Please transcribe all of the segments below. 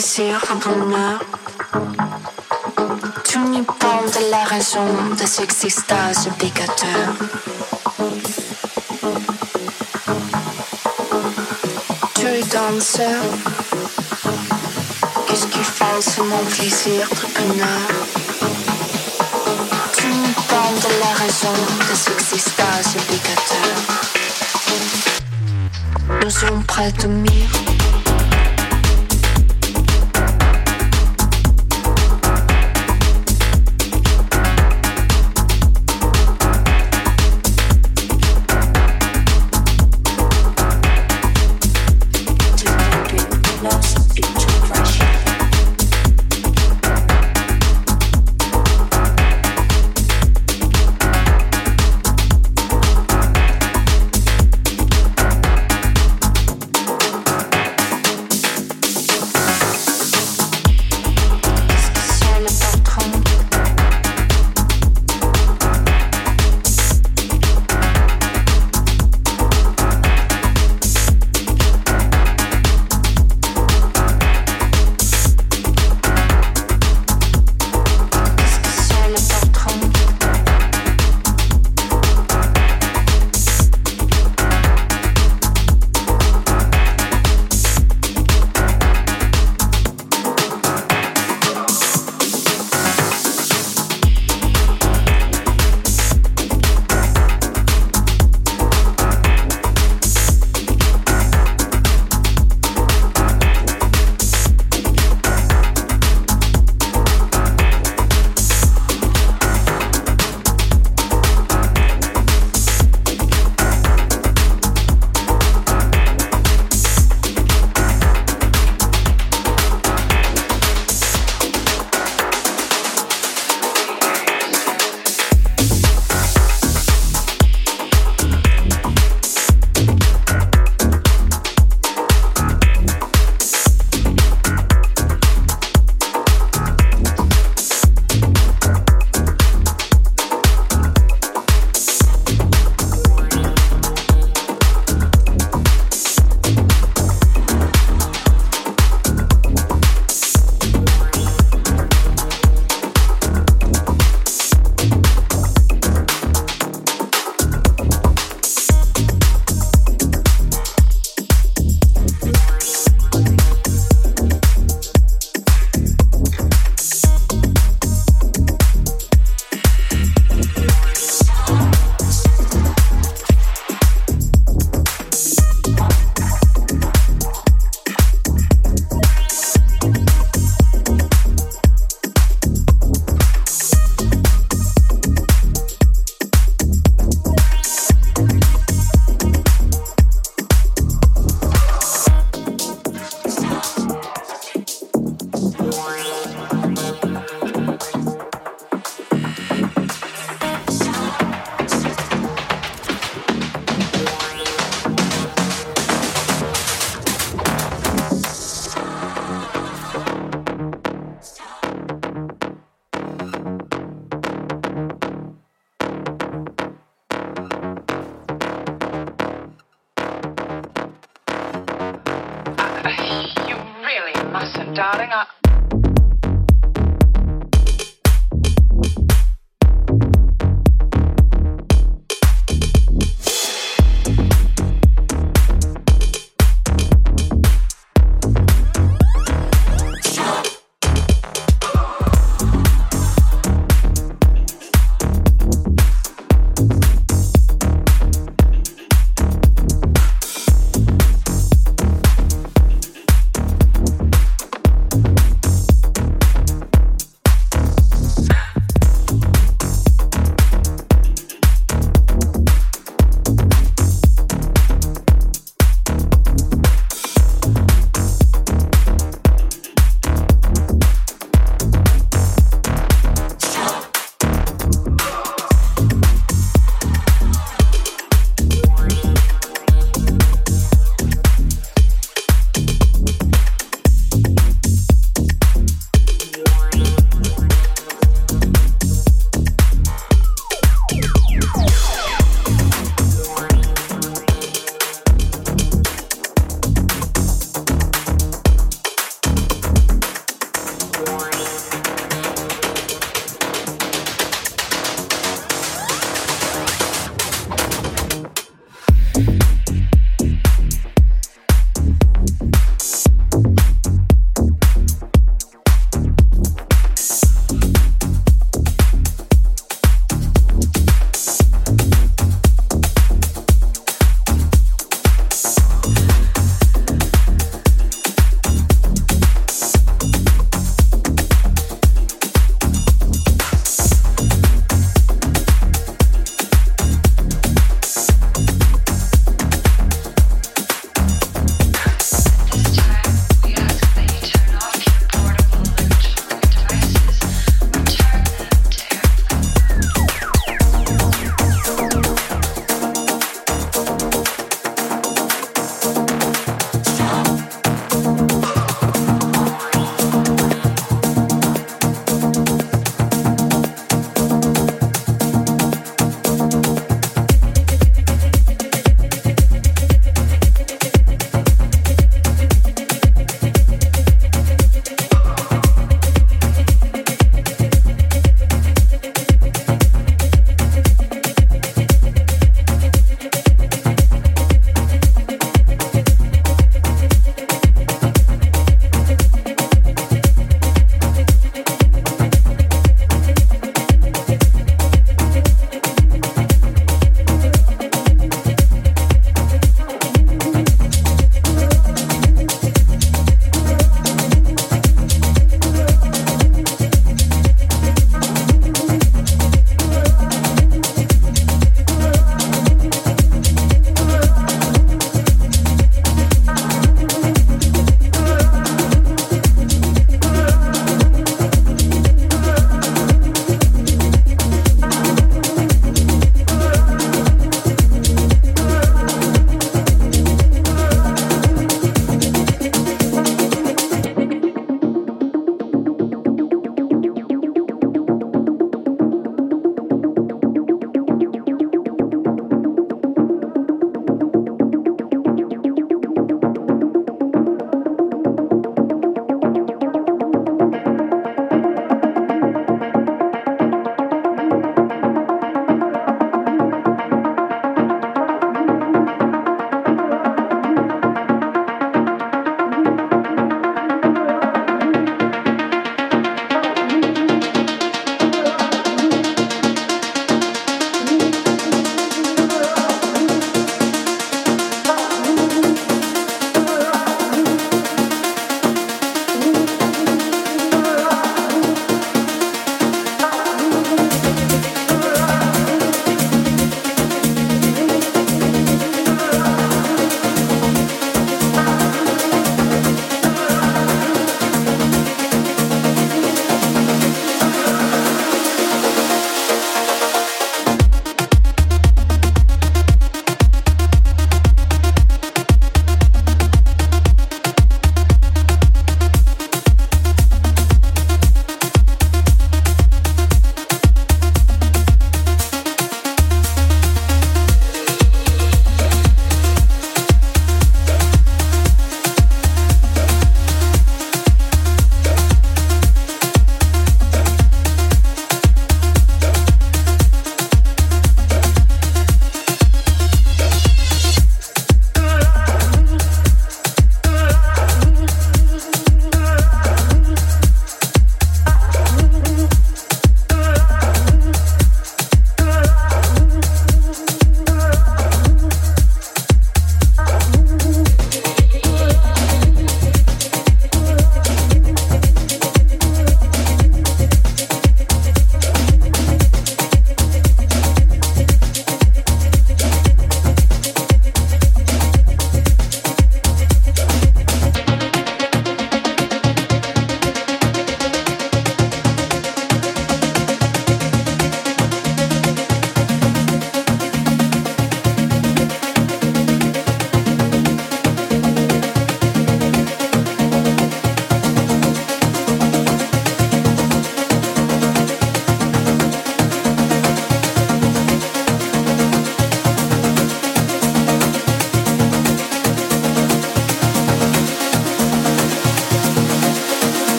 Tout n'y de la raison de cette extase obligateur. Tu es danseur. Qu'est-ce qui fasse mon plaisir bonheur? Tu n'y de la raison de cette extase obligateur. Nous sommes prêts de mire.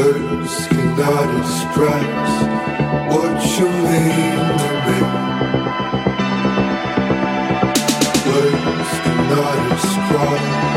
words cannot express what you mean to me. Words cannot express.